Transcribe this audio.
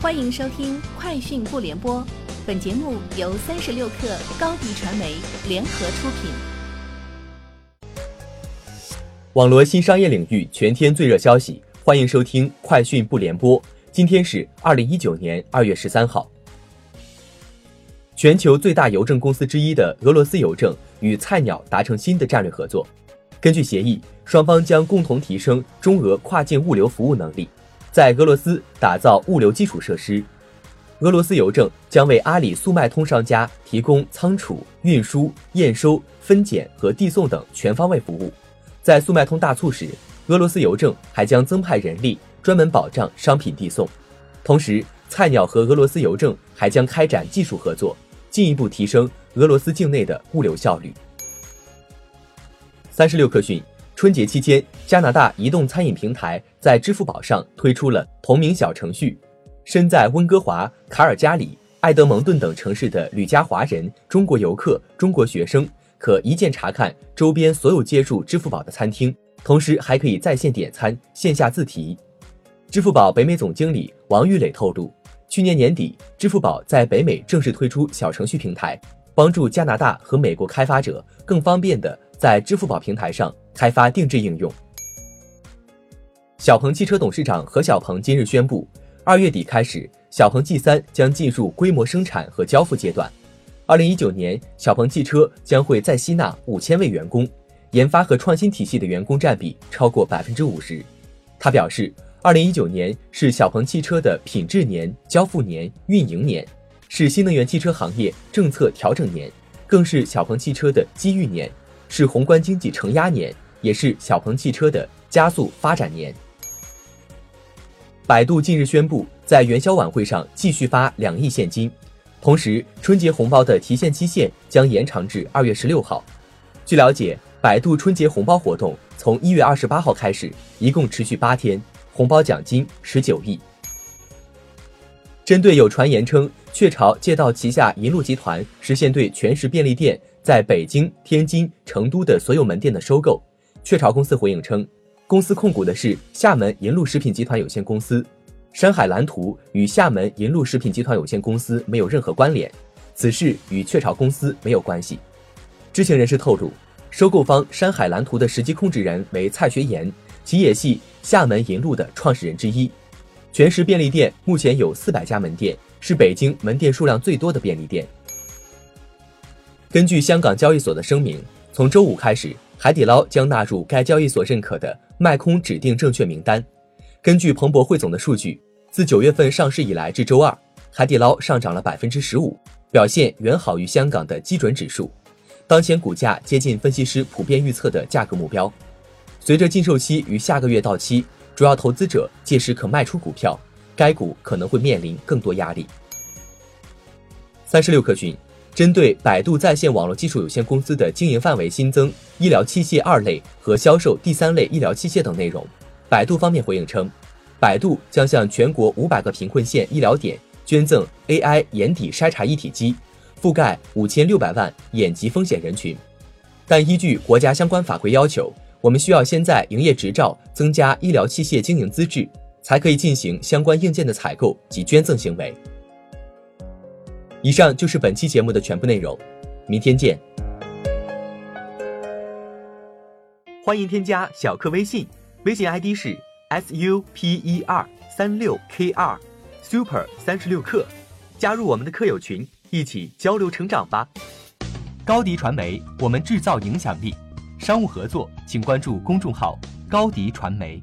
欢迎收听《快讯不联播》，本节目由三十六克高低传媒联合出品。网罗新商业领域全天最热消息，欢迎收听《快讯不联播》。今天是二零一九年二月十三号。全球最大邮政公司之一的俄罗斯邮政与菜鸟达成新的战略合作。根据协议，双方将共同提升中俄跨境物流服务能力。在俄罗斯打造物流基础设施，俄罗斯邮政将为阿里速卖通商家提供仓储、运输、验收、分拣和递送等全方位服务。在速卖通大促时，俄罗斯邮政还将增派人力，专门保障商品递送。同时，菜鸟和俄罗斯邮政还将开展技术合作，进一步提升俄罗斯境内的物流效率。三十六氪讯。春节期间，加拿大移动餐饮平台在支付宝上推出了同名小程序。身在温哥华、卡尔加里、埃德蒙顿等城市的旅加华人、中国游客、中国学生可一键查看周边所有接入支付宝的餐厅，同时还可以在线点餐、线下自提。支付宝北美总经理王玉磊透露，去年年底，支付宝在北美正式推出小程序平台，帮助加拿大和美国开发者更方便的在支付宝平台上。开发定制应用。小鹏汽车董事长何小鹏今日宣布，二月底开始，小鹏 G 三将进入规模生产和交付阶段。二零一九年，小鹏汽车将会再吸纳五千位员工，研发和创新体系的员工占比超过百分之五十。他表示，二零一九年是小鹏汽车的品质年、交付年、运营年，是新能源汽车行业政策调整年，更是小鹏汽车的机遇年，是宏观经济承压年。也是小鹏汽车的加速发展年。百度近日宣布，在元宵晚会上继续发两亿现金，同时春节红包的提现期限将延长至二月十六号。据了解，百度春节红包活动从一月二十八号开始，一共持续八天，红包奖金十九亿。针对有传言称雀巢借道旗下银鹭集团实现对全食便利店在北京、天津、成都的所有门店的收购。雀巢公司回应称，公司控股的是厦门银鹭食品集团有限公司，山海蓝图与厦门银鹭食品集团有限公司没有任何关联，此事与雀巢公司没有关系。知情人士透露，收购方山海蓝图的实际控制人为蔡学岩，其也系厦门银鹭的创始人之一。全食便利店目前有四百家门店，是北京门店数量最多的便利店。根据香港交易所的声明，从周五开始。海底捞将纳入该交易所认可的卖空指定证券名单。根据彭博汇总的数据，自九月份上市以来至周二，海底捞上涨了百分之十五，表现远好于香港的基准指数。当前股价接近分析师普遍预测的价格目标。随着禁售期于下个月到期，主要投资者届时可卖出股票，该股可能会面临更多压力。三十六氪讯。针对百度在线网络技术有限公司的经营范围新增医疗器械二类和销售第三类医疗器械等内容，百度方面回应称，百度将向全国五百个贫困县医疗点捐赠 AI 眼底筛查一体机，覆盖五千六百万眼疾风险人群。但依据国家相关法规要求，我们需要先在营业执照增加医疗器械经营资质，才可以进行相关硬件的采购及捐赠行为。以上就是本期节目的全部内容，明天见。欢迎添加小课微信，微信 ID 是 s u p e r 三六 k 二 super 三十六课，加入我们的课友群，一起交流成长吧。高迪传媒，我们制造影响力。商务合作，请关注公众号高迪传媒。